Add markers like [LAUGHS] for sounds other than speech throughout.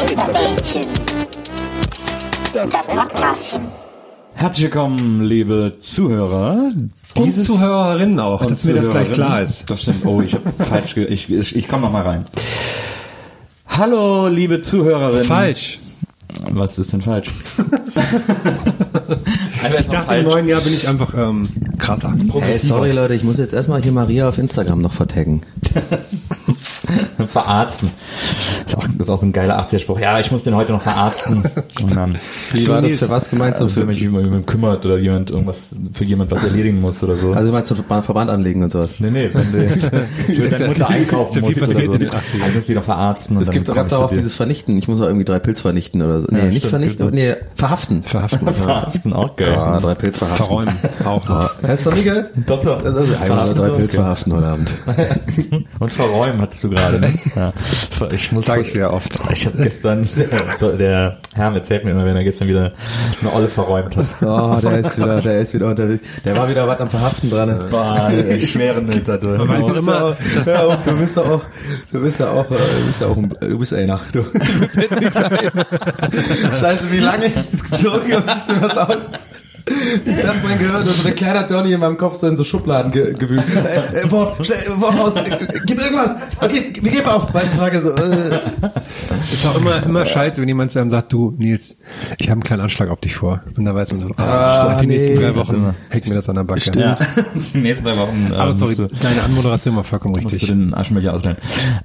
Geisterbällchen. Das Podcastchen. Herzlich willkommen, liebe Zuhörer. Und Zuhörerinnen auch, und dass mir das gleich klar ist. Das stimmt. Oh, ich habe [LAUGHS] falsch. Ge ich ich, ich komme noch mal rein. Hallo, liebe Zuhörerinnen. Falsch. Was ist denn falsch? [LAUGHS] Ich dachte, im neuen Jahr bin ich einfach ähm, krasser. Hey, sorry Leute, ich muss jetzt erstmal hier Maria auf Instagram noch vertaggen. [LAUGHS] [LAUGHS] Verarzten. Ist auch, ist auch so ein geiler 80er-Spruch. Ja, ich muss den heute noch verarzten. [LAUGHS] Und dann Wie war das für was gemeint? So also, für, wenn mich jemand kümmert oder jemand irgendwas für jemand was erledigen muss oder so. also du meinst Ver- Verband anlegen und sowas? nee, nee, wenn du jetzt [LAUGHS] für deine Mutter einkaufen musst oder passiert so. den 80ern. Also, die doch verarzten und Es gibt, ich auch dir. dieses Vernichten. Ich muss auch irgendwie drei Pilz vernichten oder so. Nee, Ja, nicht stimmt, vernichten, nee, verhaften. Verhaften. Verhaften, auch geil. Ja, drei Pilz verhaften. Verräumen. Auch noch. Heißt doch Miguel? Doktor. Also, ich muss drei Pilz okay. verhaften heute Abend. Und verräumen hattest du gerade, ne? [LAUGHS] Ja. Ich muss, Sag ich sehr oft. Ich habe gestern, der, der Herr erzählt mir immer, wenn er gestern wieder eine Olle verräumt hat. Oh, der ist wieder, der ist wieder unterwegs. Der war wieder was am Verhaften dran. Boah, ey, schwere Meter da drin. Man weiß auch immer, dass Hör auf, du bist ja auch, du bist ja auch, äh, du bist ja auch, ein, du bist einer. Du. Scheiße, wie lange ich das gezogen habe, ist mir was auf. Ich dachte, mein Gehirn ist so ein kleiner Donny in meinem Kopf so in so Schubladen ge gewühlt. Äh, äh, Wort, schnell, Wort raus, äh, äh, gib irgendwas. Okay, wir geben auf. Weißt du, Frage so, äh. ist auch immer, immer scheiße, wenn jemand zu einem sagt, du, Nils, ich habe einen kleinen Anschlag auf dich vor. Und dann weiß man so, ah, Ah, die nächsten nee. drei Das Wochen hängt mir das an der Backe. Ja, [LAUGHS] die nächsten drei Wochen ähm, Aber sorry, du, deine Anmoderation war vollkommen musst du richtig. den Aschenbecher ausleihen.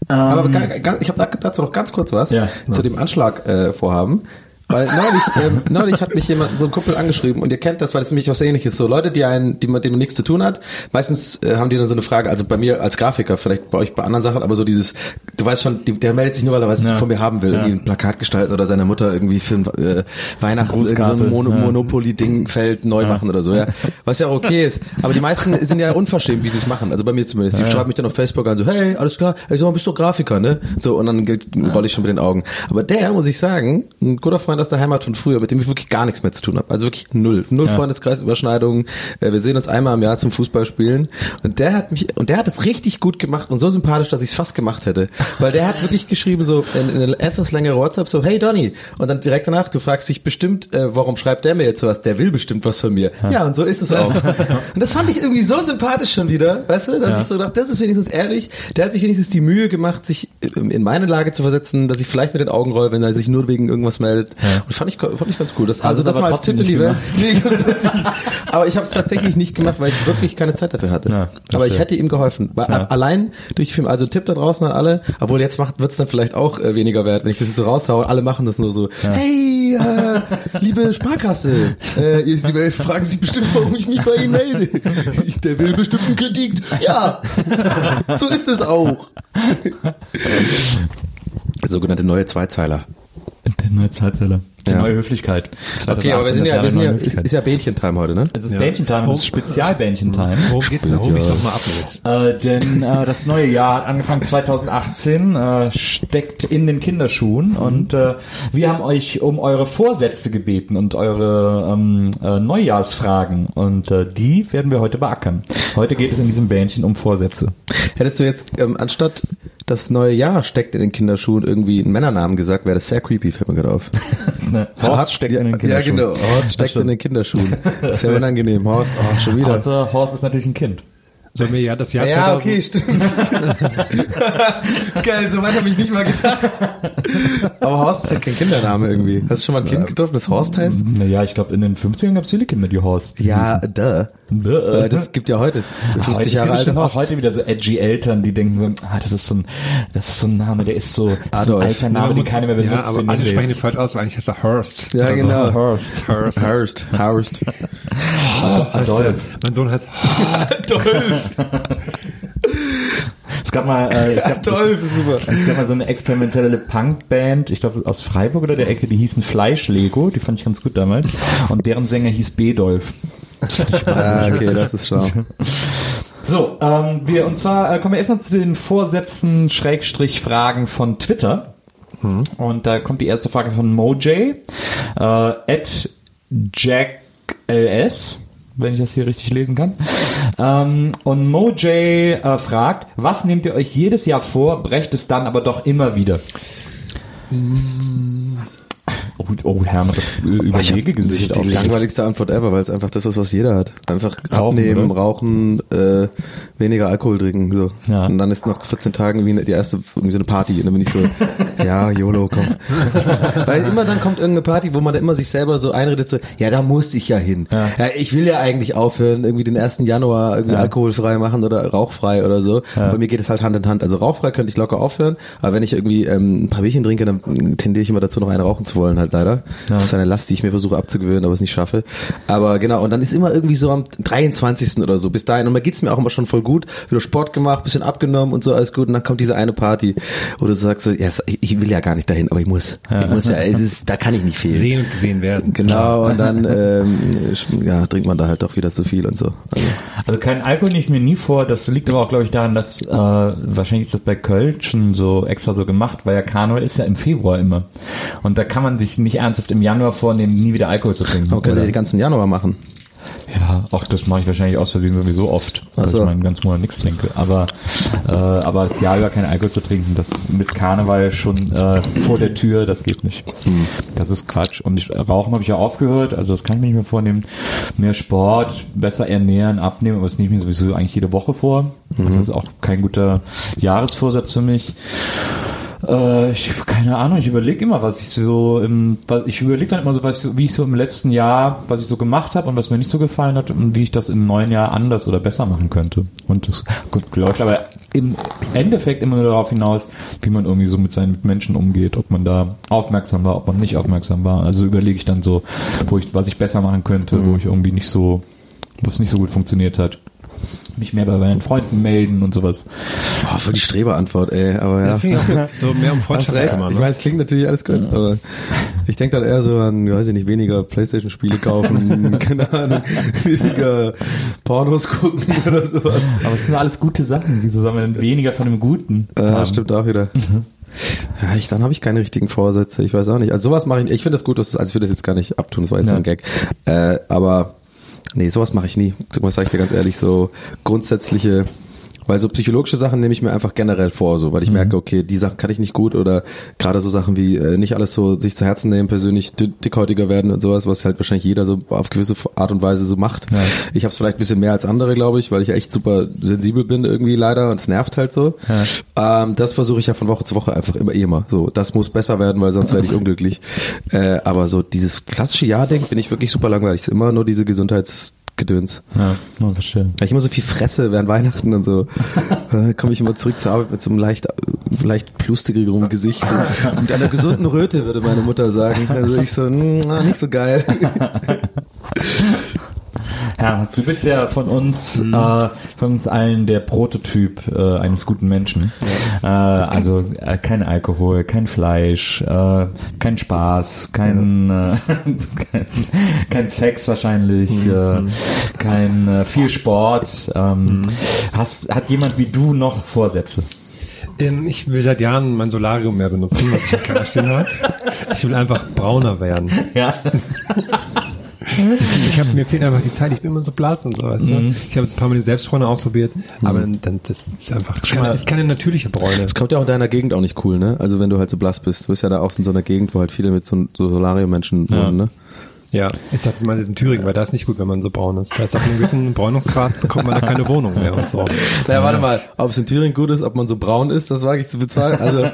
Ähm, Aber ga- ich habe dazu noch ganz kurz was Ja. zu dem Anschlag äh, vorhaben. Weil neulich, ähm, neulich hat mich jemand, so ein Kumpel angeschrieben und ihr kennt das, weil das nämlich was ähnliches so Leute, die einen, die mit denen man nichts zu tun hat, meistens äh, haben die dann so eine Frage, also bei mir als Grafiker, vielleicht bei euch bei anderen Sachen, aber so dieses, du weißt schon, die, der meldet sich nur, weil er was Ja. von mir haben will, Ja. irgendwie ein Plakat gestalten oder seiner Mutter irgendwie für ein, äh, Weihnachten so ein Mono Ja. Monopoly-Ding Feld neu machen oder so, ja. Was ja auch okay ist. Aber die meisten sind ja unverschämt, wie sie es machen. Also bei mir zumindest. Die schreiben mich dann auf Facebook an so, hey, alles klar, ey, so, bist du Grafiker, ne? So, und dann rolle ich schon mit den Augen. Aber der, muss ich sagen, ein guter Freund aus der Heimat von früher, mit dem ich wirklich gar nichts mehr zu tun habe. Also wirklich null. Null Freundeskreis, Überschneidungen. Äh, Wir sehen uns einmal im Jahr zum Fußballspielen. Und der hat mich, und der hat es richtig gut gemacht und so sympathisch, dass ich es fast gemacht hätte. Weil der hat wirklich geschrieben, so in, in eine etwas längere WhatsApp, so, hey Donny. Und dann direkt danach, du fragst dich bestimmt, äh, warum schreibt der mir jetzt was? Der will bestimmt was von mir. Ja, und so ist es auch. und das fand ich irgendwie so sympathisch schon wieder, weißt du, dass ich so dachte, das ist wenigstens ehrlich. Der hat sich wenigstens die Mühe gemacht, sich ähm, in meine Lage zu versetzen, dass ich vielleicht mit den Augen roll, wenn er sich nur wegen irgendwas meldet. Und fand ich, fand ich ganz cool. Das, also es das mal als Tipp in die Welt. Aber ich habe es tatsächlich nicht gemacht, weil ich wirklich keine Zeit dafür hatte. Ja, aber ich hätte ihm geholfen. Weil Ja. Allein durch den Film, also Tipp da draußen an alle, obwohl jetzt macht wird's dann vielleicht auch äh, weniger wert, wenn ich das jetzt so raushaue. Alle machen das nur so. Hey, äh, liebe Sparkasse, äh, ihr, Sie fragen sich bestimmt, warum ich mich bei Ihnen melde. Der will bestimmt einen Kredit. Ja, so ist es auch. [LAUGHS] Sogenannte neue Zweizeiler. Neue Zweizeiler. Die Ja. neue Höflichkeit. Okay, aber wir 2018, sind ja, wir sind ja ist, ist ja Bähnchen-Time heute, ne? Es ist Bähnchen-Time, es ist Spezial-Bähnchen-Time. Worum geht's denn? Hol mich doch mal ab jetzt. Äh, denn äh, das neue Jahr hat angefangen 2018, äh, steckt in den Kinderschuhen und äh, wir haben euch um eure Vorsätze gebeten und eure ähm, äh, Neujahrsfragen und äh, die werden wir heute beackern. Heute geht es in diesem Bähnchen um Vorsätze. Hättest du jetzt, ähm, anstatt das neue Jahr steckt in den Kinderschuhen irgendwie einen Männernamen gesagt, wäre das sehr creepy, fällt mir gerade auf. [LAUGHS] Ne, Horst steckt in den Ja, Kinderschuhen. genau. Horst steckt in den Kinderschuhen. [LAUGHS] Sehr unangenehm. Horst, oh, schon wieder. Also Horst ist natürlich ein Kind. Sollen wir ja das Jahr Ja, 2000 okay, stimmt. [LAUGHS] Geil, so weit habe ich nicht mal gedacht. Aber Horst ist ja kein Kindername irgendwie. Hast du schon mal ein Kind getroffen, das Horst heißt? Naja, ich glaube, in den 50ern gab es viele Kinder, die Horst Ja, hießen. duh. Äh, Das gibt ja heute Heute, 50 es Jahre gibt alte auch heute wieder so edgy Eltern, die denken so, ah, das ist so ein, das ist so ein Name, der ist so, so ein Adolf. alter Name, man den keiner mehr benutzt. Ja, aber alle sprechen jetzt. es falsch aus, weil eigentlich heißt er Hurst. Ja, genau. Horst. Hurst. Hurst. Hurst. Adolf. Mein Sohn heißt Es gab mal, äh, es gab, Adolf ist super. Es gab mal so eine experimentelle Punkband, ich glaube aus Freiburg oder der Ecke, die hießen Fleischlego, die fand ich ganz gut damals. Und deren Sänger hieß Bedolf. Ah, okay, das ist schlau. So, ähm, wir, und zwar äh, kommen wir erst noch zu den Vorsätzen, Schrägstrich, Fragen von Twitter. Und da kommt die erste Frage von Moj, äh, at JackLS, wenn ich das hier richtig lesen kann. Ähm, und Moj äh, fragt, was nehmt ihr euch jedes Jahr vor, brecht es dann aber doch immer wieder? Oh, oh Hermann, das äh, Überlegegesicht Das ist die langweiligste Antwort ever, weil es einfach das ist, was jeder hat. Einfach Rauchen, abnehmen, oder? rauchen, äh, weniger Alkohol trinken, so. Ja. Und dann ist nach 14 Tagen irgendwie die erste, irgendwie so eine Party. Und dann bin ich so, [LAUGHS] ja, YOLO, komm. [LAUGHS] weil immer dann kommt irgendeine Party, wo man dann immer sich selber so einredet, so, ja, da muss ich ja hin. Ja. Ja. ich will ja eigentlich aufhören, irgendwie den 1. Januar irgendwie Ja. alkoholfrei machen oder rauchfrei oder so. Ja. Bei mir geht es halt Hand in Hand. Also rauchfrei könnte ich locker aufhören, aber wenn ich irgendwie ähm, ein paar Bierchen trinke, dann tendiere ich immer dazu, noch einen rauchen zu wollen, halt leider. Das ist eine Last, die ich mir versuche abzugewöhnen, aber es nicht schaffe. Aber genau, und dann ist immer irgendwie so am 23. oder so, bis dahin. Und da geht's mir auch immer schon voll gut. Wieder Sport gemacht, bisschen abgenommen und so, alles gut. Und dann kommt diese eine Party, wo du sagst so, ja, ich ich will ja gar nicht dahin, aber ich muss. Ich muss ja, es ist, da kann ich nicht fehlen. sehen und gesehen werden. Genau, und dann ähm, ja, trinkt man da halt doch wieder zu viel und so. Also, Also kein Alkohol nehme ich mir nie vor. Das liegt aber auch, glaube ich, daran, dass äh, wahrscheinlich ist das bei Köln schon so extra so gemacht, weil ja Karneval ist ja im Februar immer. Und da kann man sich nicht ernsthaft im Januar vornehmen, nie wieder Alkohol zu trinken. man könnte den ganzen Januar machen. Ja, auch das mache ich wahrscheinlich aus Versehen sowieso oft, dass so. ich mal einen ganzen Monat nichts trinke. Aber äh, aber das Jahr über kein Alkohol zu trinken, das mit Karneval schon äh, vor der Tür, das geht nicht. Hm. Das ist Quatsch. Und ich, Rauchen habe ich ja aufgehört, also das kann ich mir nicht mehr vornehmen. Mehr Sport, besser ernähren, abnehmen, aber das nehme ich mir sowieso eigentlich jede Woche vor. Mhm. Das ist auch kein guter Jahresvorsatz für mich. Äh, ich keine Ahnung, ich überlege immer, was ich so im, was, ich überlege dann immer so, was ich wie ich so im letzten Jahr, was ich so gemacht habe und was mir nicht so gefallen hat und wie ich das im neuen Jahr anders oder besser machen könnte. Und das gut, läuft aber im Endeffekt immer nur darauf hinaus, wie man irgendwie so mit seinen Mitmenschen umgeht, ob man da aufmerksam war, ob man nicht aufmerksam war. Also überlege ich dann so, wo ich, was ich besser machen könnte, wo ich irgendwie nicht so, was nicht so gut funktioniert hat. Mich mehr bei meinen Freunden melden und sowas. Boah, voll die Streberantwort, ey, aber ja. Ja. So mehr um Freundschaft recht. Ich Ne? meine, es klingt natürlich alles gut, aber ich denke dann eher so an, weiß ich nicht, weniger Playstation-Spiele kaufen, [LAUGHS] keine Ahnung, weniger Pornos gucken oder sowas. Aber es sind alles gute Sachen. Wieso man denn weniger von dem Guten Ja, haben? stimmt auch wieder. [LAUGHS] Ja, ich, dann habe ich keine richtigen Vorsätze. Ich weiß auch nicht. Also sowas mache ich. Ich finde das gut, dass, also ich will das jetzt gar nicht abtun. Das war jetzt Ja. ein Gag. Äh, aber nee, sowas mache ich nie. Was sage ich dir ganz ehrlich? So grundsätzliche. Weil so psychologische Sachen nehme ich mir einfach generell vor, so, weil ich merke, okay, die Sachen kann ich nicht gut oder gerade so Sachen wie äh, nicht alles so sich zu Herzen nehmen, persönlich di- dickhäutiger werden und sowas, was halt wahrscheinlich jeder so auf gewisse Art und Weise so macht. Ja. Ich habe es vielleicht ein bisschen mehr als andere, glaube ich, weil ich echt super sensibel bin irgendwie leider und es nervt halt so. Ähm, das versuche ich ja von Woche zu Woche einfach immer eh immer. So, das muss besser werden, weil sonst werde ich [LAUGHS] unglücklich. Äh, aber so dieses klassische Jahr-Ding bin ich wirklich super langweilig. Es ist immer nur diese Gesundheitsgedöns. Ja, oh, verstehe. Weil ich immer so viel fresse während Weihnachten und so, [LAUGHS] äh, komme ich immer zurück zur Arbeit mit so einem leicht, leicht plustigerem Gesicht. Und mit einer gesunden Röte, würde meine Mutter sagen. Also ich so, mm, na, nicht so geil. [LAUGHS] Herr, du bist ja von uns, Mhm. äh, von uns allen der Prototyp äh, eines guten Menschen. Äh, also äh, kein Alkohol, kein Fleisch, äh, kein Spaß, kein, äh, [LAUGHS] kein, kein Sex wahrscheinlich, äh, kein äh, viel Sport. Ähm, hast, hat jemand wie du noch Vorsätze? Ähm, ich will seit Jahren mein Solarium mehr benutzen, was ich im Keller stehen habe. Ich will einfach brauner werden. Ja. [LAUGHS] Also ich hab, mir fehlt einfach die Zeit, ich bin immer so blass und so, weißt du? Ich habe es ein paar Mal die Selbstfreunde ausprobiert, aber dann, dann, das ist einfach, das ist keine, ist keine natürliche Bräune. Das kommt ja auch in deiner Gegend auch nicht cool, ne? Also wenn du halt so blass bist. Du bist ja da auch in so einer Gegend, wo halt viele mit so, so Solarium-Menschen wohnen, ne? Ja, ich dachte, du meinst jetzt in Thüringen, weil da ist nicht gut, wenn man so braun ist. Da ist auf einem gewissen [LAUGHS] Bräunungsgrad bekommt man da keine Wohnung mehr und so. [LAUGHS] Naja, warte mal, ob es in Thüringen gut ist, ob man so braun ist, das wage ich zu bezahlen. Also,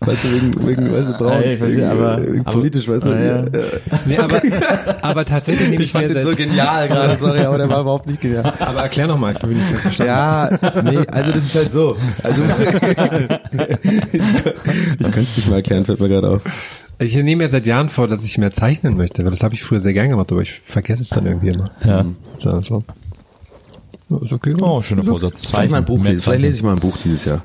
weißt du, wegen, wegen weißt du, braun, Ja, ich verstehe, wegen, aber- wegen aber- politisch, weißt du. Ah, ja. äh, Nee, aber, aber tatsächlich nehme Ich ich, fand den so genial gerade, sorry, aber der war überhaupt nicht genial. aber erklär nochmal, ich bin nicht ganz verstanden. Ja, nee, also das ist halt so. Also [LAUGHS] ich könnte es nicht mal erklären, fällt mir gerade auf. Ich nehme mir seit Jahren vor, dass ich mehr zeichnen möchte, weil das habe ich früher sehr gern gemacht, aber ich vergesse es dann irgendwie immer. Ja. So, so. Ja, Ist okay. Oh, schöner Vorsatz. Vielleicht mal ein Buch. Vielleicht lese ich mal ein Buch dieses Jahr.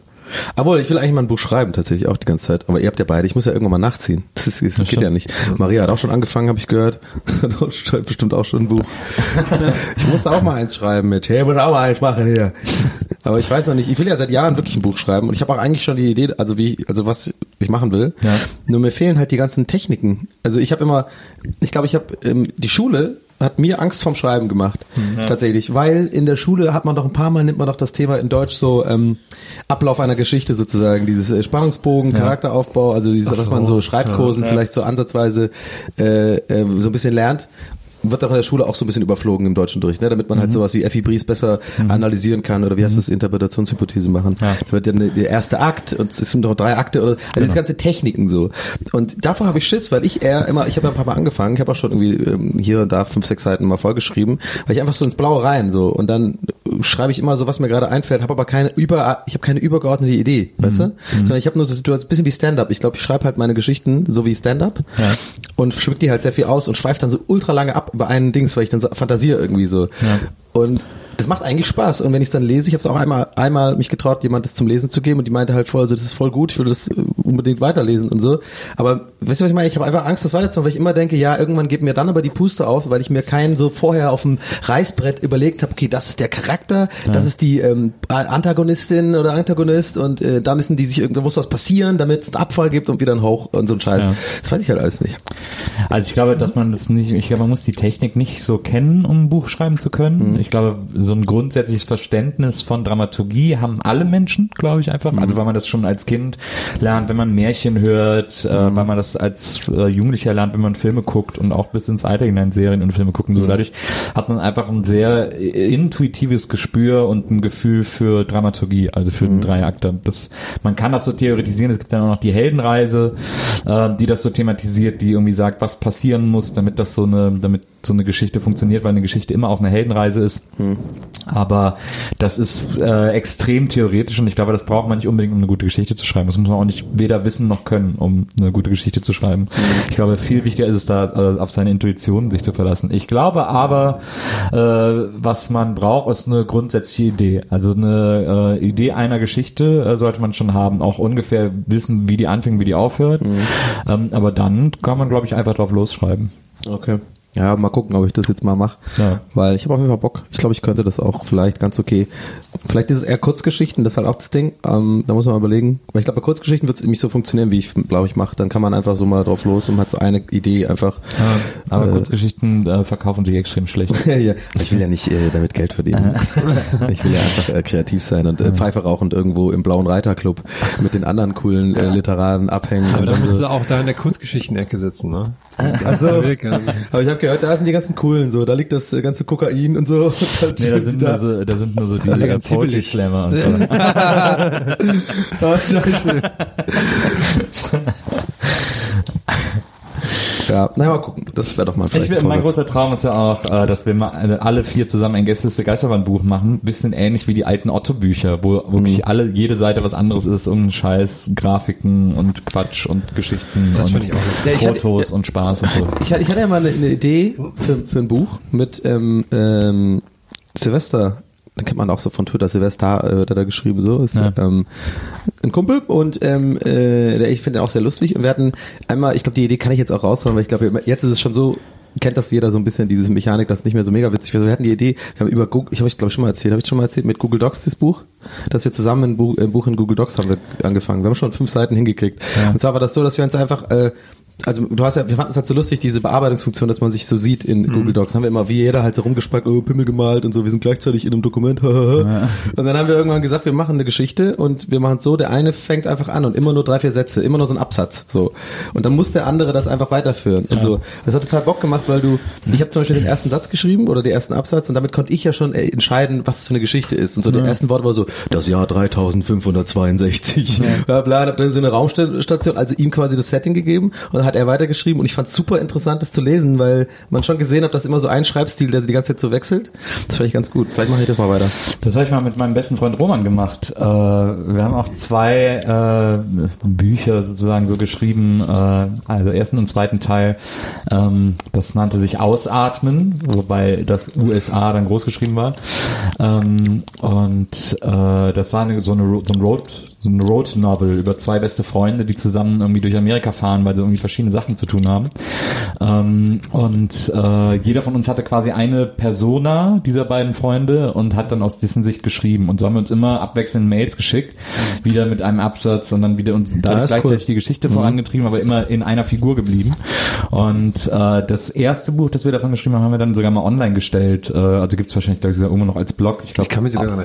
Obwohl, ich will eigentlich mal ein Buch schreiben, tatsächlich auch die ganze Zeit. Aber ihr habt ja beide, ich muss ja irgendwann mal nachziehen. Das, ist, das, geht stimmt. ja nicht. Maria hat auch schon angefangen, habe ich gehört. [LAUGHS] Schreibt bestimmt auch schon ein Buch. [LAUGHS] ich muss auch mal eins schreiben mit, hey, muss auch mal eins machen hier. Aber ich weiß noch nicht, ich will ja seit Jahren wirklich ein Buch schreiben und ich habe auch eigentlich schon die Idee, also wie, also was ich machen will. Ja. Nur mir fehlen halt die ganzen Techniken. Also ich habe immer, ich glaube, ich habe ähm, die Schule hat mir Angst vorm Schreiben gemacht, tatsächlich, weil in der Schule hat man doch ein paar Mal nimmt man doch das Thema in Deutsch so ähm, Ablauf einer Geschichte sozusagen, dieses äh, Spannungsbogen, Charakteraufbau, also dieses, was man so Schreibkursen vielleicht so ansatzweise äh, äh, so ein bisschen lernt wird doch in der Schule auch so ein bisschen überflogen im deutschen Unterricht, ne? damit man halt sowas wie Effi Bries besser analysieren kann oder wie heißt das, Interpretationshypothese machen. Ja. Da wird ja ne- der erste Akt und es sind doch drei Akte oder also diese ganze Techniken so. Und davor habe ich Schiss, weil ich eher immer, ich habe ja ein paar Mal angefangen, ich habe auch schon irgendwie ähm, hier und da fünf, sechs Seiten mal vollgeschrieben, weil ich einfach so ins Blaue rein so und dann äh, schreibe ich immer so, was mir gerade einfällt, habe aber keine über, ich habe keine übergeordnete Idee, weißt du? Sondern ich habe nur so Situation, ein bisschen wie Stand-up. Ich glaube, ich schreibe halt meine Geschichten so wie Stand-up Ja. und schmückt die halt sehr viel aus und schweift dann so ultra lange ab über einen Dings, weil ich dann so fantasiere irgendwie so. Ja. Und das macht eigentlich Spaß. Und wenn ich es dann lese, ich habe es auch einmal, einmal mich getraut, jemand das zum Lesen zu geben und die meinte halt voll, so, das ist voll gut, ich will das äh, unbedingt weiterlesen und so. Aber weißt du, was ich meine? Ich habe einfach Angst, das weiterzumachen, weil ich immer denke, ja, irgendwann geht mir dann aber die Puste auf, weil ich mir keinen so vorher auf dem Reißbrett überlegt habe, okay, das ist der Charakter, das ist die ähm, Antagonistin oder Antagonist und äh, da müssen die sich irgendwo muss was passieren, damit es einen Abfall gibt und wieder einen Hoch und so ein Scheiß. Ja. Das weiß ich halt alles nicht. Also ich glaube, dass man das nicht, ich glaube, man muss die Technik nicht so kennen, um ein Buch schreiben zu können. Ich glaube, so ein grundsätzliches Verständnis von Dramaturgie haben alle Menschen, glaube ich einfach. Also weil man das schon als Kind lernt, wenn man Märchen hört, äh, weil man das als äh, Jugendlicher lernt, wenn man Filme guckt und auch bis ins Alter hinein Serien und Filme gucken. So dadurch hat man einfach ein sehr äh, intuitives Gespür und ein Gefühl für Dramaturgie, also für den Dreiakter. Das, man kann das so theoretisieren. Es gibt dann auch noch die Heldenreise, äh, die das so thematisiert, die irgendwie sagt, was passieren muss, damit das so eine, damit so eine Geschichte funktioniert, weil eine Geschichte immer auch eine Heldenreise ist. Aber das ist äh, extrem theoretisch und ich glaube, das braucht man nicht unbedingt, um eine gute Geschichte zu schreiben. Das muss man auch nicht weder wissen noch können, um eine gute Geschichte zu schreiben. Ich glaube, viel wichtiger ist es da, äh, auf seine Intuition sich zu verlassen. Ich glaube aber, äh, was man braucht, ist eine grundsätzliche Idee. Also eine äh, Idee einer Geschichte äh, sollte man schon haben, auch ungefähr wissen, wie die anfängt, wie die aufhört. Ähm, aber dann kann man, glaube ich, einfach drauf losschreiben. Okay. Ja, mal gucken, ob ich das jetzt mal mache. Ja. Weil ich habe auf jeden Fall Bock. Ich glaube, ich könnte das auch vielleicht ganz okay. Vielleicht ist es eher Kurzgeschichten, das ist halt auch das Ding. Ähm, da muss man mal überlegen. Weil ich glaube, bei Kurzgeschichten wird es nicht so funktionieren, wie ich glaube ich mache. Dann kann man einfach so mal drauf los und hat so eine Idee einfach. Aber Äh, Kurzgeschichten äh, verkaufen sich extrem schlecht. [LAUGHS] ja, ja. Ich will ja nicht äh, damit Geld verdienen. [LAUGHS] ich will ja einfach äh, kreativ sein und äh, Pfeife rauchend irgendwo im blauen Reiterclub mit den anderen coolen äh, Literaten abhängen. Aber dann musst so. du auch da in der Kunstgeschichten-Ecke sitzen, ne? Also, Aber ich habe gehört, da sind die ganzen coolen so, da liegt das ganze Kokain und so. [LAUGHS] Nee, da sind, nur so, da sind nur so [LAUGHS] die äh, ganz Poetry. Slammer und [LAUGHS] so. Oh. Ja, na mal gucken. Das wäre doch mal vielleicht Ich will, ein mein großer Traum ist ja auch, äh, dass wir mal äh, alle vier zusammen ein Gästeliste Geisterbahn-Buch machen. Bisschen ähnlich wie die alten Otto-Bücher, wo wirklich Mhm. alle, jede Seite was anderes ist. Irgendein Scheiß, Grafiken und Quatsch und Geschichten Das und ich auch ich hatte- Fotos und Spaß und so. [LAUGHS] Ich, hatte- ich hatte ja mal eine, eine Idee für, für ein Buch mit ähm, ähm, Silvester. Den kennt man auch so von Twitter, Silvester äh, wird er da geschrieben, so ist Ja. ähm, ein Kumpel und ähm, äh, ich finde den auch sehr lustig und wir hatten einmal, ich glaube die Idee kann ich jetzt auch raushauen, weil ich glaube jetzt ist es schon so kennt das jeder so ein bisschen, diese Mechanik, das ist nicht mehr so mega witzig. Wir hatten die Idee, wir haben über Google, ich habe ich glaube schon mal erzählt, habe ich schon mal erzählt, mit Google Docs das Buch, dass wir zusammen ein Buch, ein Buch in Google Docs haben wir angefangen. Wir haben schon fünf Seiten hingekriegt. Und zwar war das so, dass wir uns einfach äh, also du hast ja, wir fanden es halt so lustig, diese Bearbeitungsfunktion, dass man sich so sieht in Google Docs. Haben wir immer, wie jeder halt so rumgespackt, oh, Pimmel gemalt und so, wir sind gleichzeitig in einem Dokument. [LAUGHS] Und dann haben wir irgendwann gesagt, wir machen eine Geschichte und wir machen es so, der eine fängt einfach an und immer nur drei, vier Sätze, immer nur so ein Absatz. So. Und dann muss der andere das einfach weiterführen. Und so. Das hat total Bock gemacht, weil du, ich habe zum Beispiel den ersten Satz geschrieben oder den ersten Absatz und damit konnte ich ja schon äh, entscheiden, was es für eine Geschichte ist. Und so der ersten Wort war so, das Jahr 3562. Bla bla, und hab dann so eine Raumstation, also ihm quasi das Setting gegeben und hat er weitergeschrieben und ich fand es super interessant, das zu lesen, weil man schon gesehen hat, dass immer so ein Schreibstil, der die ganze Zeit so wechselt. Das fand ich ganz gut. Vielleicht mache ich das mal weiter. Das habe ich mal mit meinem besten Freund Roman gemacht. Äh, wir haben auch zwei äh, Bücher sozusagen so geschrieben, äh, also ersten und zweiten Teil. Ähm, das nannte sich Ausatmen, wobei das USA dann groß geschrieben war. Ähm, und äh, das war eine, so, eine, so ein Road so eine Road Novel über zwei beste Freunde, die zusammen irgendwie durch Amerika fahren, weil sie irgendwie verschiedene Sachen zu tun haben. Ähm, und äh, jeder von uns hatte quasi eine Persona dieser beiden Freunde und hat dann aus dessen Sicht geschrieben. Und so haben wir uns immer abwechselnd Mails geschickt, wieder mit einem Absatz und dann wieder uns dadurch gleichzeitig cool. die Geschichte vorangetrieben, aber immer in einer Figur geblieben. Und äh, das erste Buch, das wir davon geschrieben haben, haben wir dann sogar mal online gestellt. Äh, also gibt's wahrscheinlich ich, sogar immer noch als Blog. Ich glaube,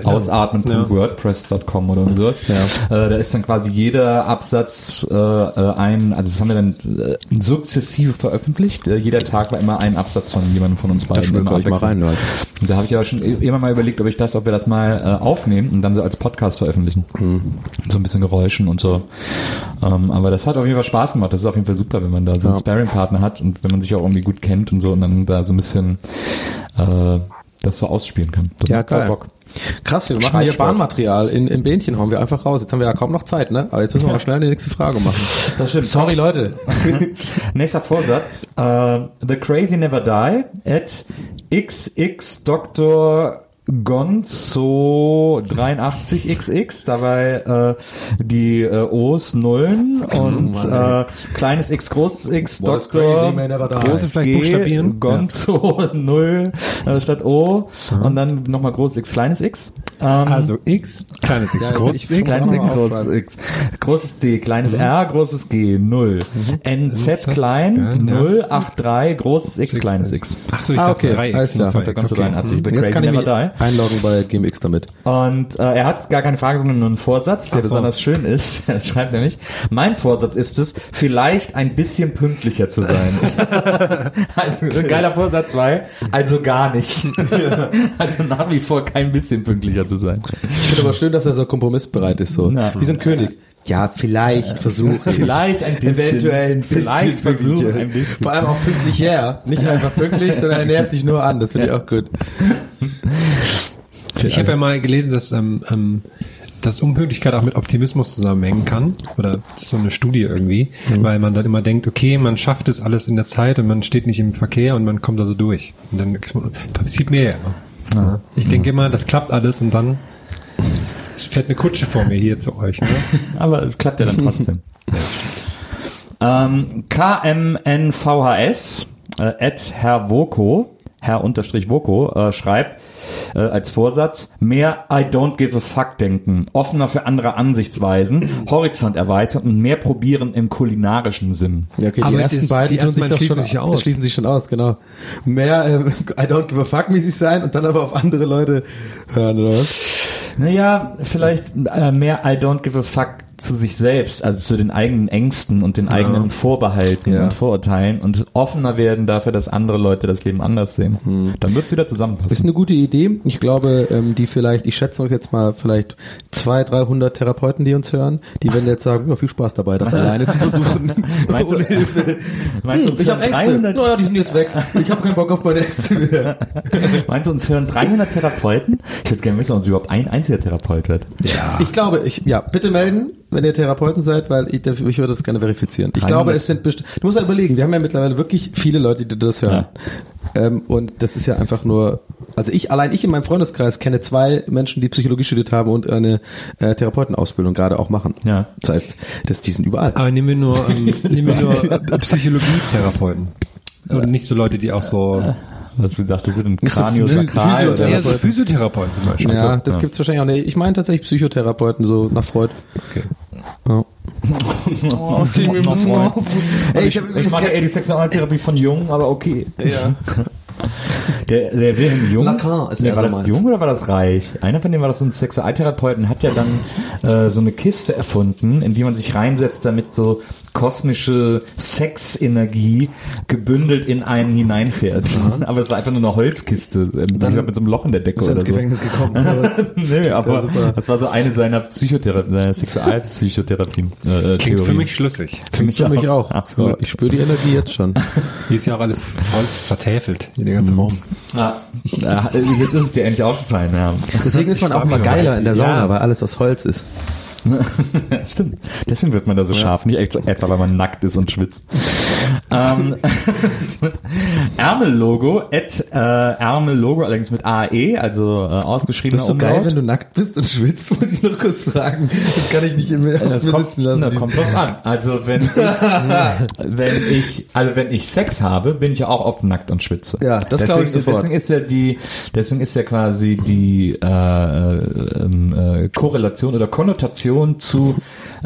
ausatmen.wordpress.com oder irgendwie sowas. Äh, da ist dann quasi jeder Absatz äh, äh, ein, also das haben wir dann äh, sukzessive veröffentlicht. Äh, jeder Tag war immer ein Absatz von jemandem von uns beiden. schmeckt immer euch mal rein, Leute. Und Da habe ich aber schon immer mal überlegt, ob ich das, ob wir das mal äh, aufnehmen und dann so als Podcast veröffentlichen. So ein bisschen Geräuschen und so. Ähm, aber das hat auf jeden Fall Spaß gemacht. Das ist auf jeden Fall super, wenn man da so einen Ja. Sparring-Partner hat und wenn man sich auch irgendwie gut kennt und so und dann da so ein bisschen äh, das so ausspielen kann. Das Ja, geil. Bock. Krass, wir machen hier Bahnmaterial. In, Im Bähnchen hauen wir einfach raus. Jetzt haben wir ja kaum noch Zeit, ne? Aber jetzt müssen wir mal schnell die nächste Frage machen. [LAUGHS] Das stimmt. Sorry, Leute. [LAUGHS] Nächster Vorsatz. Uh, the Crazy Never Die at xxdoktor Gonzo83XX, dabei äh, die äh, O's Nullen und oh äh, kleines X, großes X, Boah, Doktor, großes G, Gonzo ja. [LAUGHS] 0 äh, statt O mhm. und dann nochmal großes X, kleines X. Ähm, also X, kleines X, großes X, kleines X, großes X, großes D, kleines mhm. R, großes G, 0, mhm. NZ klein, 0, 8, 3, großes X, kleines X. Ach so, ich ah, dachte okay. 3X. Alles klar. Der ganze okay. Mhm. The Jetzt Crazy Never Die einloggen bei GMX damit. Und äh, er hat gar keine Frage, sondern nur einen Vorsatz, der so. besonders schön ist. [LAUGHS] Er schreibt nämlich, mein Vorsatz ist es, vielleicht ein bisschen pünktlicher zu sein. [LAUGHS] also, so ein geiler Vorsatz 2, also gar nicht. [LAUGHS] also nach wie vor kein bisschen pünktlicher zu sein. Ich finde aber schön, dass er so kompromissbereit ist, so. Na. Wie so ein König. Ja, vielleicht versuche ich. Vielleicht ein [LAUGHS] bisschen. Eventuell ein bisschen Vielleicht versuchen ein bisschen. Vor allem auch pünktlich her. Nicht einfach pünktlich, sondern er nähert sich nur an. Das finde ich auch gut. Ich habe ja mal gelesen, dass, ähm, ähm, dass Unpünktlichkeit auch mit Optimismus zusammenhängen kann. Oder so eine Studie irgendwie. Weil man dann immer denkt, okay, man schafft es alles in der Zeit und man steht nicht im Verkehr und man kommt da so durch. Und dann passiert immer. Ja. Ich denke immer, das klappt alles und dann es fährt eine Kutsche vor mir hier zu euch. Ne? [LAUGHS] Aber es klappt ja dann trotzdem. [LAUGHS] ähm, KMNVHS, äh, at Herr Voko, Herr unterstrich Voko, äh, schreibt äh, als Vorsatz, mehr I don't give a fuck denken, offener für andere Ansichtsweisen, [CLEARS THROAT] Horizont erweitern und mehr probieren im kulinarischen Sinn. Ja, okay, Aber die ersten das- beiden die tun ersten sich schließen schon, sich aus. schließen sich schon aus, genau. Mehr äh, [LAUGHS] I don't give a fuck mäßig sein und dann aber auf andere Leute hören, oder was? Naja, vielleicht äh, mehr I don't give a fuck zu sich selbst, also zu den eigenen Ängsten und den eigenen Vorbehalten Ja. und Vorurteilen und offener werden dafür, dass andere Leute das Leben anders sehen. Dann wird's wieder Das ist zusammenpassen. eine gute Idee. Ich glaube, ähm, die vielleicht, ich schätze euch jetzt mal vielleicht zwei, 300 Therapeuten, die uns hören, die werden jetzt sagen, ja, viel Spaß dabei, das alleine zu versuchen. [LAUGHS] Meinst du- Ohne Hilfe. [LAUGHS] Meinst du, uns Ich habe hören Ängste. 300 Naja, die sind jetzt weg. Ich habe keinen Bock auf meine Ängste mehr. [LAUGHS] Meinst du, uns hören 300 Therapeuten? Ich würde gerne wissen, ob uns überhaupt ein einziger Therapeut hört. Ja. Ich glaube, ich, ja, bitte melden, wenn ihr Therapeuten seid, weil ich, ich würde das gerne verifizieren. Ich 300. glaube, es sind bestimmt, du musst ja überlegen, wir haben ja mittlerweile wirklich viele Leute, die das hören. Ähm, und das ist ja einfach nur, also ich, allein ich in meinem Freundeskreis kenne zwei Menschen, die Psychologie studiert haben und eine äh, Therapeutenausbildung gerade auch machen. Ja. Das heißt, das, die sind überall. Aber nehmen wir nur, ähm, [LAUGHS] nehmen wir nur äh, Psychologietherapeuten. Und nicht so Leute, die auch so Was du Kranius Physio- sakral oder Ja, was? so Physiotherapeuten zum Beispiel. ja, So. das ja. gibt's wahrscheinlich auch nicht. Ich meine tatsächlich Psychotherapeuten, so nach Freud. Okay. Ja. Oh, das ging mir ein bisschen. Ey, ich, ich ich, ja ge- eher die Sexualtherapie von Jung, aber okay. Ja. [LAUGHS] Der, der Wilhelm Jung, Lacan ist nee, war so das meins. Jung oder war das Reich? Einer von denen war das so ein Sexualtherapeuten, hat ja dann äh, so eine Kiste erfunden, in die man sich reinsetzt, damit so kosmische Sexenergie gebündelt in einen hineinfährt. [LAUGHS] Aber es war einfach nur eine Holzkiste, ähm, Dann- mit so einem Loch in der Decke Ist er oder ins so. Gefängnis gekommen. oder? [LAUGHS] Nö, aber Ja, super. das war so eine seiner Psychotherapien, seiner Sexualpsychotherapien. Äh, äh, Klingt für Theorien. mich schlüssig. für mich, Für mich auch. Absolut. Ja, ich spüre die Energie jetzt schon. Hier ist ja auch alles Holz vertäfelt, hier der ganze Raum. Ah, ja, jetzt ist es dir endlich aufgefallen, ja. Deswegen ist man auch immer geiler in der Ja. Sauna, weil alles aus Holz ist. [LAUGHS] Stimmt. Deswegen wird man da so scharf. Nicht echt so etwa, weil man nackt ist und schwitzt. ähm, [LAUGHS] Ärmellogo, at, äh, Ärmellogo, allerdings mit AE, also äh, ausgeschriebener Bist du geil, Umlaut. wenn du nackt bist und schwitzt, [LAUGHS] muss ich noch kurz fragen. Das kann ich nicht immer auf Das mir kommt, sitzen lassen. das kommt drauf an. Also wenn ich, wenn ich, also wenn ich Sex habe, bin ich ja auch oft nackt und schwitze. Ja, das deswegen, glaube ich sofort. Deswegen ist ja die, deswegen ist ja quasi die äh, ähm, äh, Korrelation oder Konnotation zu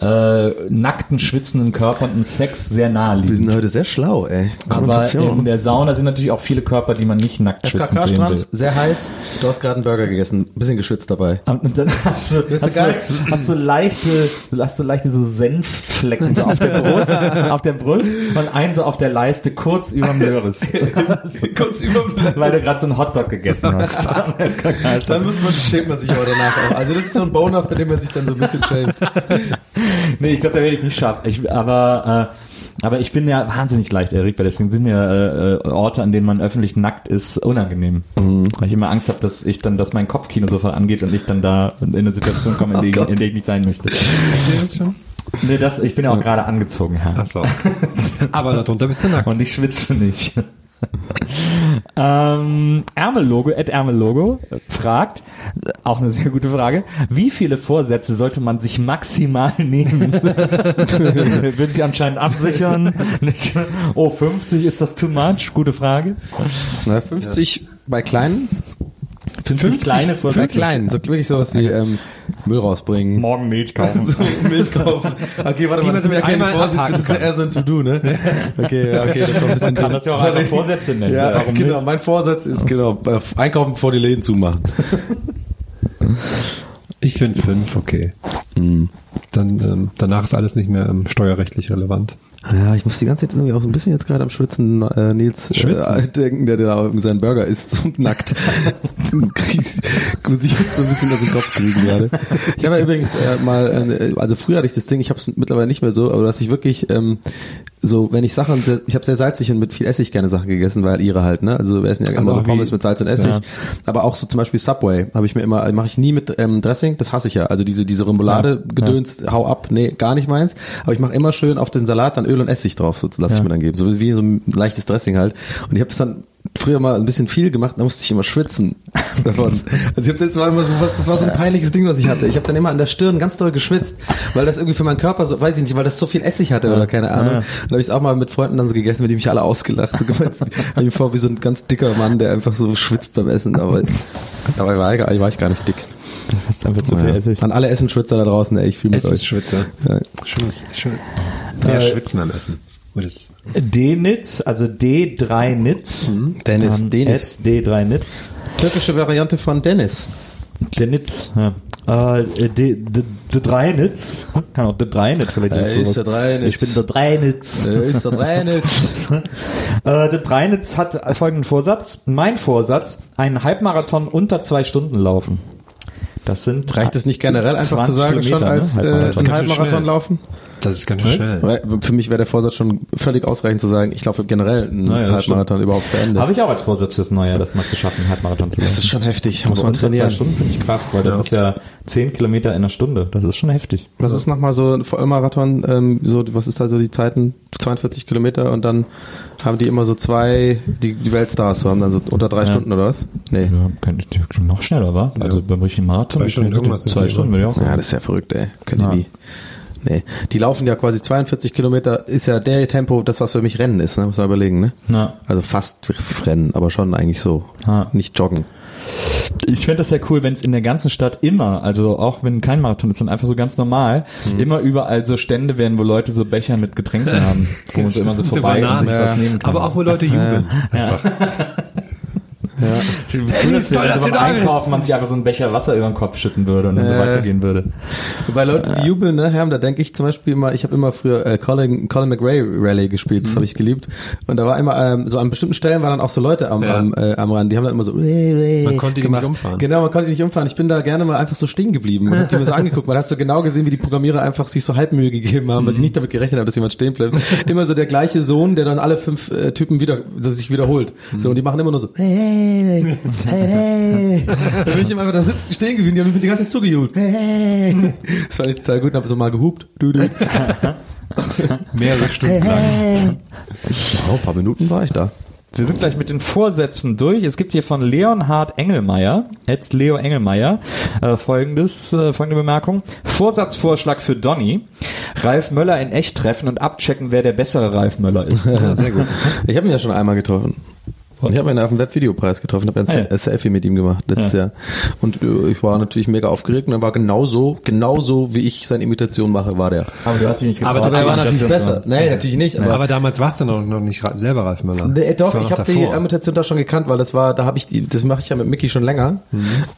äh, nackten, schwitzenden Körpern und Sex sehr Wir naheliegend. sind heute sehr schlau, ey. Aber in der Sauna sind natürlich auch viele Körper, die man nicht nackt schwitzen sehen will. Sehr heiß. Du hast gerade einen Burger gegessen, bisschen geschwitzt dabei. Und [LAUGHS] dann hast du, hast, du, hast du leichte, hast du leichte so Senfflecken so auf der [LAUGHS] Brust, auf der Brust und einen so auf der Leiste kurz über dem. [LAUGHS] Kurz über Weil du gerade so einen Hotdog gegessen hast. Dann muss man, schämt man sich aber danach auch. Also das ist so ein Boner, für den man sich dann so ein bisschen schämt. Nee, ich glaube, da werde ich nicht scharf. Ich, aber, äh, aber ich bin ja wahnsinnig leicht erregbar, deswegen sind mir äh, äh, Orte, an denen man öffentlich nackt ist, unangenehm. Weil ich immer Angst habe, dass ich dann, dass mein Kopfkino sofort angeht und ich dann da in eine Situation komme, in, der, ich- in der ich nicht sein möchte. Nee, das, ich bin ja auch gerade angezogen, Herr. Ach so. Aber darunter bist du nackt. Und ich schwitze nicht. [LAUGHS] ähm, Ärmellogo, at Ärmellogo fragt, auch eine sehr gute Frage, wie viele Vorsätze sollte man sich maximal [LAUGHS] nehmen? [LAUGHS] Will sich anscheinend absichern. Nicht, oh, 50, ist das too much? Gute Frage. Na, 50 bei kleinen? 50 kleine Bei Vorsätze. kleinen, so wirklich sowas wie ähm, Müll rausbringen. Morgen Milch kaufen. [LAUGHS] So, Milch kaufen. Okay, warte Die mal, man das sind ja Vorsätze, abhaken das ist ja eher so ein To-Do, ne? Okay, okay, das war ein bisschen kann das ja auch einfach Vorsätze nennen. Ja, Warum genau, nicht? mein Vorsatz ist, genau, äh, einkaufen bevor die Läden zumachen. [LAUGHS] Ich finde fünf okay. Dann ähm, danach ist alles nicht mehr ähm, steuerrechtlich relevant. Ja, ich muss die ganze Zeit irgendwie auch so ein bisschen jetzt gerade am Schwitzen äh, Nils Schwitzen? Äh, denken, der, da seinen Burger isst und nackt. [LAUGHS] Muss ich jetzt so ein bisschen aus dem Kopf kriegen gerade. Ich habe ja übrigens äh, mal, äh, also früher hatte ich das Ding, ich habe es mittlerweile nicht mehr so, aber dass ich wirklich ähm, so, wenn ich Sachen, ich habe sehr salzig und mit viel Essig gerne Sachen gegessen, weil ihre halt, ne? Also wir essen ja immer so Pommes mit Salz und Essig. Ja. Aber auch so zum Beispiel Subway habe ich mir immer, mache ich nie mit ähm, Dressing, das hasse ich ja. Also diese diese Remoulade gedöns, hau ab, nee, gar nicht meins. Aber ich mache immer schön auf den Salat dann Öl und Essig drauf, so lasse ich Ja. mir dann geben, so wie so ein leichtes Dressing halt. Und ich habe das dann früher mal ein bisschen viel gemacht, da musste ich immer schwitzen [LAUGHS] davon. Also ich habe jetzt mal immer so, das war so ein peinliches Ding, was ich hatte. Ich habe dann immer an der Stirn ganz doll geschwitzt, weil das irgendwie für meinen Körper so, weiß ich nicht, weil das so viel Essig hatte oder keine Ahnung. Ja. Und da habe ich es auch mal mit Freunden dann so gegessen, mit denen mich alle ausgelacht. So gemeint, [LAUGHS] ich mir vor wie so ein ganz dicker Mann, der einfach so schwitzt beim Essen. Aber, aber war, ich- war ich gar nicht dick. Das ist einfach zu viel Essig. An alle Essenschwitzer da draußen, ey, ich fühle ist euch. Schwitzer. Ja. Schwitz, schwitz. Mehr Äh, Schwitzen am Essen. D-Nitz, also D3-Nitz. Dennis, Ähm, Dennis. at D3-Nitz. Türkische Variante von Dennis. Der Nitz, ja. Äh, D, D, D drei Nitz. [LAUGHS] Kann auch D drei Nitz vielleicht ist ist sowas. der Dreinitz. Ich bin der drei Nitz. Der ist der Dennis. [LAUGHS] äh, der Dreinitz hat folgenden Vorsatz. Mein Vorsatz, einen Halbmarathon unter zwei Stunden laufen. Das sind Reicht es nicht generell einfach zu 20 sagen, schon Kilometer, als ne? äh, Halbmarathon. ein Ganz schön Halbmarathon schnell. laufen? Das ist ganz schön schnell. Weil Für mich wäre der Vorsatz schon völlig ausreichend zu sagen, ich laufe generell einen Naja, Halbmarathon überhaupt zu Ende. Habe ich auch als Vorsatz fürs Neue, das mal zu schaffen, einen Halbmarathon zu laufen. das ist schon heftig, muss man unter zwei trainieren. Stunden finde ich krass, weil das ist ja 10 Kilometer in einer Stunde. Das ist schon heftig. Was ist nochmal so ein Vollmarathon, ähm, so, was ist da so die Zeiten? 42 Kilometer und dann haben die immer so zwei, die, die Weltstars so haben dann so unter drei Ja. Stunden oder was? Nee. Ja, könnte ich noch schneller, war? Also beim richtigen Marathon. Zwei Stunden irgendwas Zwei die, Stunden würde ich auch Ja, sagen. das ist ja verrückt, ey. Könnte Ja. ich nie. Nee. Die laufen ja quasi 42 Kilometer, ist ja der Tempo, das was für mich Rennen ist, ne? Muss man überlegen, ne? Ja. Also fast Rennen, aber schon eigentlich so. Ja. Nicht joggen. ich fände das ja cool, wenn es in der ganzen Stadt immer, also auch wenn kein Marathon ist, sondern einfach so ganz normal, Mhm. immer überall so Stände werden, wo Leute so Becher mit Getränken [LAUGHS] haben, wo man so immer so vorbei und sich was nehmen kann. Aber auch wo Leute jubeln. [LAUGHS] cool, dass toll, wir dass beim da bist. Einkaufen man sich einfach so einen Becher Wasser über den Kopf schütten würde und dann so weitergehen würde. Bei Leuten, die jubeln, ne, Herm, da denke ich zum Beispiel immer, ich habe immer früher äh, Colin, Colin McRae Rally gespielt, das habe ich geliebt. Und da war immer, ähm, so an bestimmten Stellen waren dann auch so Leute am, Ja. am, äh, am Rand, die haben dann immer so, Man konnte die nicht umfahren. Genau, man konnte die nicht umfahren. Ich bin da gerne mal einfach so stehen geblieben und hab die mir so angeguckt. Man hat so genau gesehen, wie die Programmierer einfach sich so Halbmühe gegeben haben, weil die nicht damit gerechnet haben, dass jemand stehen bleibt. Immer so der gleiche Sohn, der dann alle fünf äh, Typen wieder, so sich wiederholt. So, und die machen immer nur so, hey, hey, hey, hey. Da bin ich immer einfach da sitzen, stehen geblieben, die haben mir die ganze Zeit zugejubelt. Hey, hey. Das fand ich total gut, und hab so mal gehupt. Du, du. Mehrere Stunden lang. Oh, ein paar Minuten war ich da. Wir sind gleich mit den Vorsätzen durch. Es gibt hier von Leonhard Engelmeier, at Leo Engelmeier, äh, folgendes, äh, folgende Bemerkung. Vorsatzvorschlag für Donny. Ralf Möller in echt treffen und abchecken, wer der bessere Ralf Möller ist. [LAUGHS] Ja, sehr gut. Ich habe ihn ja schon einmal getroffen. Und ich habe ihn auf dem Webvideopreis getroffen, habe ein Ah, ja. Selfie mit ihm gemacht letztes Ja. Jahr. Und äh, ich war natürlich mega aufgeregt und er war genauso, genauso wie ich seine Imitation mache, war der. Aber du hast dich nicht getraut. Aber er war natürlich besser. Nee, natürlich nicht. Aber, Aber damals warst du noch, noch nicht selber Ralf Möller. Nee, doch, ich habe die. Imitation da schon gekannt, weil das war, da habe ich die, das mache ich ja mit Mickey schon länger.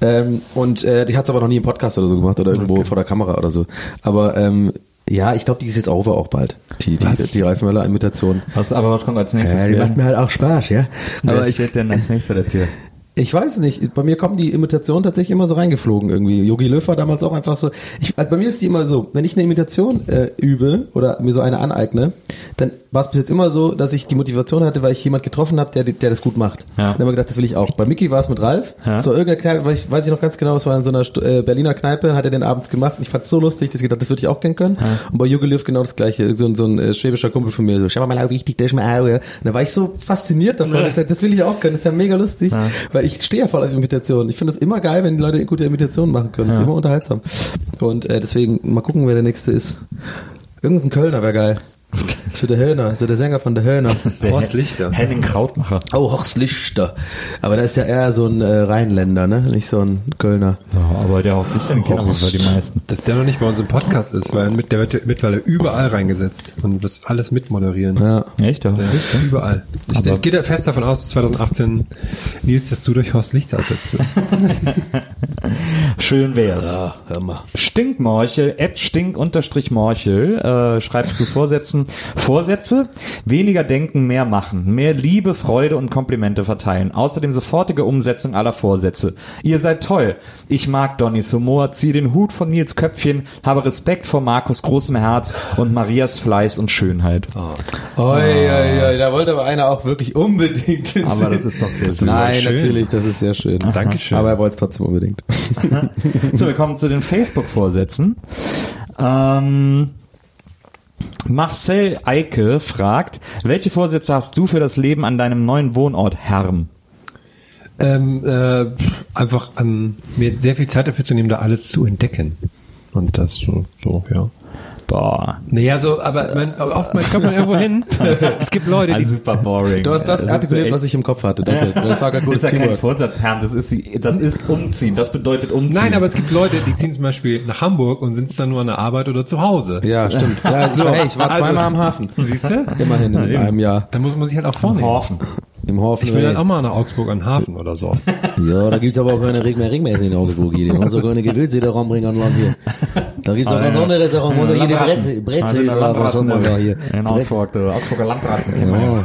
Ähm, und äh, die hat's aber noch nie im Podcast oder so gemacht oder irgendwo vor der Kamera oder so. Aber ähm, ja, ich glaube, die ist jetzt over auch bald. Die, die, Was? die Ralf Möller Imitation. Was, aber was kommt als nächstes? Ja, die Wer- macht mir halt auch Spaß, ja. Wer Aber ich, steht denn als nächster der Tür? Ich weiß nicht. Bei mir kommen die Imitationen tatsächlich immer so reingeflogen irgendwie. Yogi Löw war damals auch einfach so. Ich, also bei mir ist die immer so, wenn ich eine Imitation äh, übe oder mir so eine aneigne, dann war es bis jetzt immer so, dass ich die Motivation hatte, weil ich jemand getroffen habe, der, der das gut macht. Ja. Dann habe ich gedacht, das will ich auch. Bei Mickey war es mit Ralf. Ja. So irgendeine Kneipe, weiß ich, weiß ich noch ganz genau, es war in so einer äh, Berliner Kneipe, hat er den abends gemacht. Ich fand es so lustig, dass ich gedacht, das würde ich auch kennen können. Und bei Yogi Löw genau das gleiche. So, ein- so ein äh, schwäbischer Kumpel von mir, so, schau mal, wie das mir auch. ja. Und da war ich so fasziniert davon. dass ich, das will ich auch können. Das ist ja mega lustig. Weil ich stehe ja voll auf Imitationen. Ich finde das immer geil, wenn die Leute gute Imitationen machen können. Das ist immer unterhaltsam. Und äh, deswegen mal gucken, wer der nächste ist. Irgendein Kölner wäre geil. [LAUGHS] So der Höhner, so der Sänger von der Höhner. [LAUGHS] Horst Lichter. Henning Krautmacher. Oh, Horst Lichter. Aber das ist ja eher so ein äh, Rheinländer, ne? Nicht so ein Kölner. Ja, aber der Horst Lichter, den kennen jeden Fall die meisten. Dass der noch nicht bei uns im Podcast ist, weil mit, der wird ja mittlerweile überall reingesetzt und wird alles mitmoderieren. Ja. Echt, der Horst Lichter? überall. Ich Aber- gehe da fest davon aus, dass 2018 Nils, dass du durch Horst Lichter ersetzt wirst. [LAUGHS] Schön wär's. Ja, hör mal. Stinkmorchel, at stink-morchel, äh, schreibt zu Vorsätzen. Vorsätze, weniger denken, mehr machen, mehr Liebe, Freude und Komplimente verteilen. Außerdem sofortige Umsetzung aller Vorsätze. Ihr seid toll. Ich mag Donnys Humor, ziehe den Hut von Nils Köpfchen, habe Respekt vor Markus großem Herz und Marias Fleiß und Schönheit. Oi, oi, oi, da wollte aber einer auch wirklich unbedingt. Aber das ist doch sehr süß. Nein, schön. natürlich, das ist sehr schön. Dankeschön. Aber er wollte es trotzdem unbedingt. [LAUGHS] So, wir kommen zu den Facebook-Vorsätzen. Ähm, Marcel Eike fragt, welche Vorsätze hast du für das Leben an deinem neuen Wohnort Herm? ähm, äh, einfach ähm, mir sehr viel Zeit dafür zu nehmen, da alles zu entdecken. Und das so, so ja. Boah. Naja, so, aber man, aber oftmals kommt man irgendwo hin. [LAUGHS] es gibt Leute, die Also super boring. Du hast das ist artikuliert, echt- was ich im Kopf hatte. Danke. [LAUGHS] Das war gar Das gutes ist ja kein. Vorsatz, Herm, das ist, das ist umziehen, das bedeutet umziehen. Nein, aber es gibt Leute, die ziehen zum Beispiel nach Hamburg und sind dann nur an der Arbeit oder zu Hause. Ja, stimmt. Ja, [LAUGHS] so, hey, ich war Also- zweimal am Hafen. Siehst du? Immerhin in einem Jahr. Dann muss man sich halt auch vornehmen. Horfen. Im Hafen. Ich will dann auch mal nach Augsburg an den Hafen oder so. [LAUGHS] Ja, da gibt's aber auch keine Ring mehr Ringmesse in Augsburg hier. Die haben so keine Gewildsederraum bringen an Land hier. Da gibt's auch ganz andere Sachen. Muss die Brezel, Brezel oder was wir da hier? In Augsburg, der Augsburger Landrat. den kennen wir ja.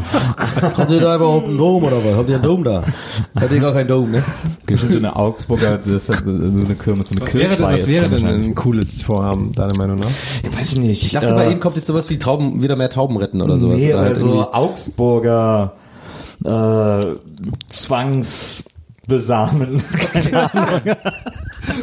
Ja. Habt ihr da überhaupt einen Dom oder was? Habt ihr einen Dom da? Habt ihr gar keinen Dom, ne? Bestimmt so eine Augsburger, das ist halt so eine Kirmes, so eine Kirchweih was wäre denn ein cooles Vorhaben, deiner Meinung nach? Ich weiß ich nicht. Ich dachte, äh, bei ihm kommt jetzt sowas wie Tauben, wieder mehr Tauben retten oder sowas. Nee, oder halt so irgendwie- Augsburger äh, Zwangsbesamen. [LAUGHS] Keine Ahnung.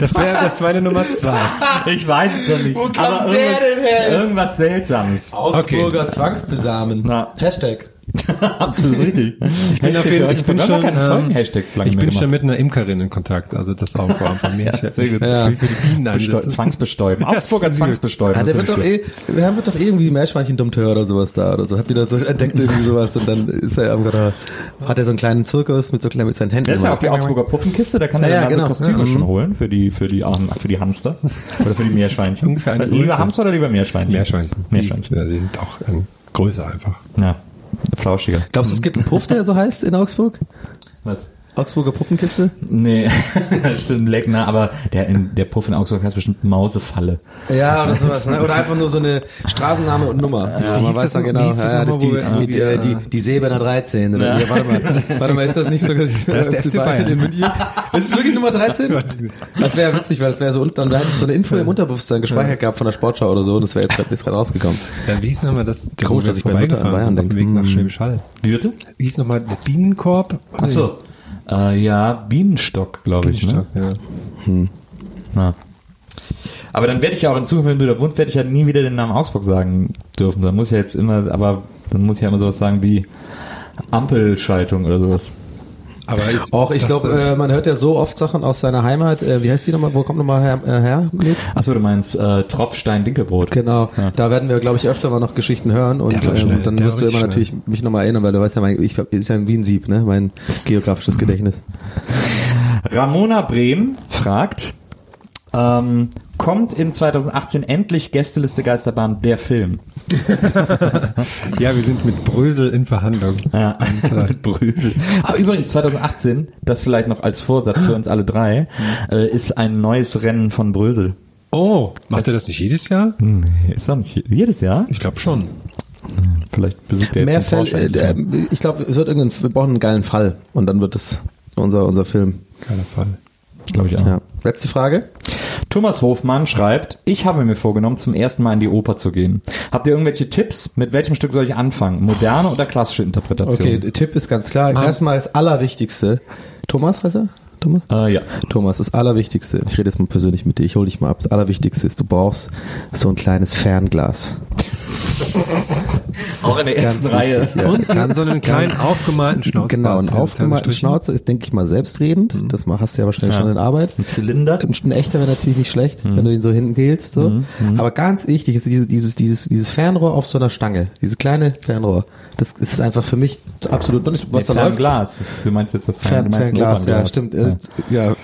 Das wäre das meine Nummer zwei. Ich weiß es doch nicht. Wo kommt Aber der irgendwas, denn her? irgendwas Seltsames. Augsburger Zwangsbesamen. Na. Hashtag. [LAUGHS] Absolut richtig. Ich bin auf jeden- ich bin schon, ähm, Ich bin schon mit einer Imkerin in Kontakt, also das ist auch vor allem von mir. [LAUGHS] Ja, sehr gut. Ja. Für die Bienen Besteu. Zwangsbestäuben. Augsburger Ja, Zwangsbestäuben. Ah, der Das wird ist doch eh, wir haben doch irgendwie Meerschweinchen-Dompteur oder sowas da oder so. Hat wieder so entdeckt irgendwie sowas und dann ist er einfach da, hat er so einen kleinen Zirkus mit so kleinen, mit seinen Händen. Das ist ja auch die Augsburger Puppenkiste, da kann er Ja, ja, ja, dann genau. so Kostüme Ja, schon mhm. holen für die, für die, Armen- für die Hamster. Oder für die Meerschweinchen. [LAUGHS] Lieber. Hamster oder lieber Meerschweinchen? Meerschweinchen. Meerschweinchen. Ja, die sind auch ähm, größer einfach. Ja. Flauschiger. Glaubst du, es gibt einen Puff, der so heißt in Augsburg? Was? Augsburger Puppenkiste? Nee, [LAUGHS] stimmt, Leckner, aber der, in, der Puff in Augsburg heißt bestimmt Mausefalle. Ja, oder sowas, ne? Oder einfach nur so eine Straßenname und Nummer. also Wie man hieß weiß das dann noch- genau, wie hieß das ja, noch das ist die, irgendwie, äh, die, die Seeberner 13. Oder? Ja. warte mal, [LAUGHS] warte mal, ist das nicht so Das ist der FC Bayern. in München? Ist es wirklich Nummer 13? [LAUGHS] Das wäre witzig, weil das wäre so unten, da hätte ich so eine Info im Unterbewusstsein gespeichert gehabt von der Sportschau oder so und das wäre jetzt gerade ist gerade rausgekommen. Ja, wie hieß nochmal das? Komisch, dass ich bei Mutter an vorbeigefahren Bayern sind auf dem denke. Weg nach Hm. Schwäbisch Hall. Wie bitte? Wie hieß nochmal der Bienenkorb? Ach so. Äh, ja, Bienenstock, glaube ich. Ne? Bienenstock, ja. Na. Aber dann werde ich ja auch in Zukunft, wenn du da wohnst, werde ich ja nie wieder den Namen Augsburg sagen dürfen. Dann muss ich ja jetzt immer, aber dann muss ich ja immer sowas sagen wie Ampelschaltung oder sowas. Aber ich, Auch ich glaube, äh, man hört ja so oft Sachen aus seiner Heimat. Äh, wie heißt die nochmal? Wo kommt nochmal her? Äh, her? Achso, du meinst äh, Tropfstein-Dinkelbrot. Genau, Ja. da werden wir, glaube ich, öfter mal noch Geschichten hören und schnell, ähm, dann wirst du immer richtig natürlich mich nochmal erinnern, weil du weißt ja, mein, ich ist ja wie ein Sieb, ne? Mein [LAUGHS] geografisches Gedächtnis. Ramona Brehm fragt, ähm, kommt in 2018 endlich Gästeliste Geisterbahn der Film? [LAUGHS] ja, wir sind mit Brösel in Verhandlung. Ja, mit Brüssel. [LAUGHS] Aber übrigens 2018, das vielleicht noch als Vorsatz für uns alle drei, äh, ist ein neues Rennen von Brösel. Oh, macht er das nicht jedes Jahr? Nee, ist doch nicht jedes Jahr? Ich glaube schon. Vielleicht besucht er jetzt Mehr Fälle, Vorstand. äh, ich glaube, es wird irgendein, wir brauchen einen geilen Fall und dann wird es unser, unser Film. Geiler Fall. glaube ich auch. Ja. Letzte Frage. Thomas Hofmann schreibt, ich habe mir vorgenommen, zum ersten Mal in die Oper zu gehen. Habt ihr irgendwelche Tipps? Mit welchem Stück soll ich anfangen? Moderne oder klassische Interpretation? Okay, der Tipp ist ganz klar. Erstmal das Allerwichtigste. Thomas, heißt er? Thomas? Äh, ja. Thomas, das Allerwichtigste, ich rede jetzt mal persönlich mit dir, ich hole dich mal ab. Das Allerwichtigste ist, du brauchst so ein kleines Fernglas. Auch in der Ganz ersten Reihe. wichtig, ja. Und dann so einen kleinen aufgemalten Schnauze. Genau, ein aufgemalten Schnauzer ist, denke ich mal, selbstredend. Das mach- hast du ja wahrscheinlich Ja. schon in Arbeit. Ein Zylinder. Ein echter wäre natürlich nicht schlecht, wenn du ihn so hinten gehst. So. Aber ganz wichtig ist dieses, dieses, dieses, dieses Fernrohr auf so einer Stange. Dieses kleine Fernrohr. Das ist einfach für mich absolut, was Nee, da läuft. Fernglas. Das- Du meinst jetzt das Fern, Fern, du meinst ein Fernglas, ja, stimmt. Äh, Ja.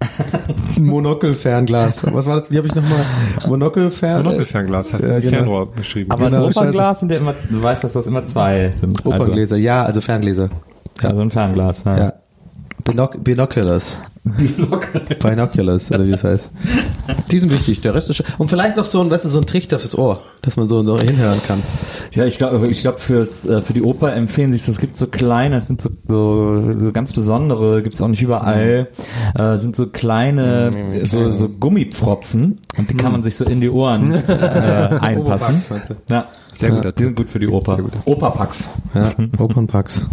[LAUGHS] ein Monokel-Fernglas. Was war das? Wie habe ich nochmal? Monokel-Fern... Monokelfernglas hast Ja, du genau. Fernrohr beschrieben. Aber ein Genau, Opernglas sind ja immer, du weißt, dass das immer zwei sind. Operngläser, ja, also Ferngläser. Also, also ein Fernglas. Ja. Ja. Binoc Binoculars. Binoculars, oder wie es heißt. Die sind wichtig, der Rest ist schon. Und vielleicht noch so ein, weißt du, so ein Trichter fürs Ohr, dass man so, so hinhören kann. Ja, ich glaube, ich glaube fürs äh, für die Oper empfehlen sich so. Es gibt so kleine, es sind so, so, so ganz besondere, gibt's auch nicht überall. Äh, sind so kleine, so, so Gummipfropfen und die kann man sich so in die Ohren [LAUGHS] äh, einpassen. Du? Ja, Sehr guter Die sind gut für die Oper. Operpacks. Ja, Opernpacks.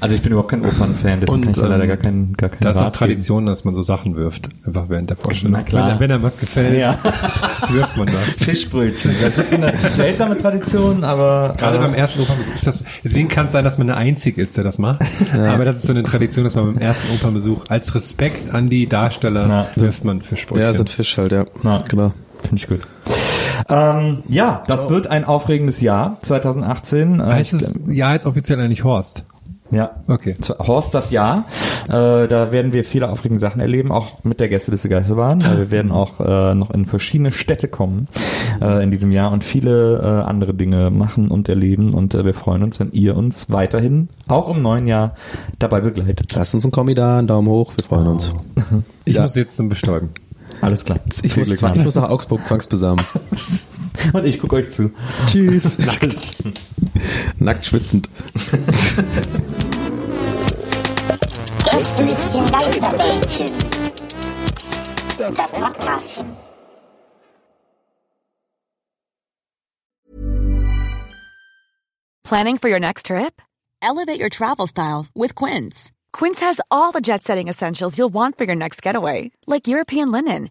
Also ich bin überhaupt kein Opernfan, deswegen Und, kann ich da leider ähm, gar keinen gar keinen Da ist auch Tradition, dass man so Sachen wirft, einfach während der Vorstellung. Na klar. Wenn, er- wenn einem was gefällt, geben. Ja, [LAUGHS] wirft man das. Fischbrötchen. Das ist eine seltsame Tradition, aber Gerade äh, beim ersten Opernbesuch ist das, deswegen kann es sein, dass man der Einzige ist, der das macht. Aber das ist so eine Tradition, dass man beim ersten Opernbesuch als Respekt an die Darsteller Ja. wirft man Fischbrötchen. Ja, sind Fisch halt, ja. Ja. Genau. Finde ich gut. Ähm, ja, das wird ein aufregendes Jahr 2018. Äh, heißt ich- es ja jetzt offiziell eigentlich Horst? Ja. Okay. Horst das Jahr. Äh, da werden wir viele aufregende Sachen erleben, auch mit der Gästeliste Geisterbahn. Äh, wir werden auch äh, noch in verschiedene Städte kommen äh, in diesem Jahr und viele äh, andere Dinge machen und erleben. Und äh, wir freuen uns, wenn ihr uns weiterhin auch im neuen Jahr dabei begleitet. Lasst uns einen Kommi da, einen Daumen hoch, wir freuen uns. Ich Ja. muss jetzt zum Bestäuben. Alles klar. Ich muss, ich muss nach Augsburg zwangsbesamen. [LAUGHS] [LAUGHS] Und ich gucke euch zu. Tschüss. [LAUGHS] Nackt schwitzend. Das Podcastchen. Planning for your next trip? Elevate your travel style with Quince. Quince has all the jet setting essentials you'll want for your next getaway, like European linen,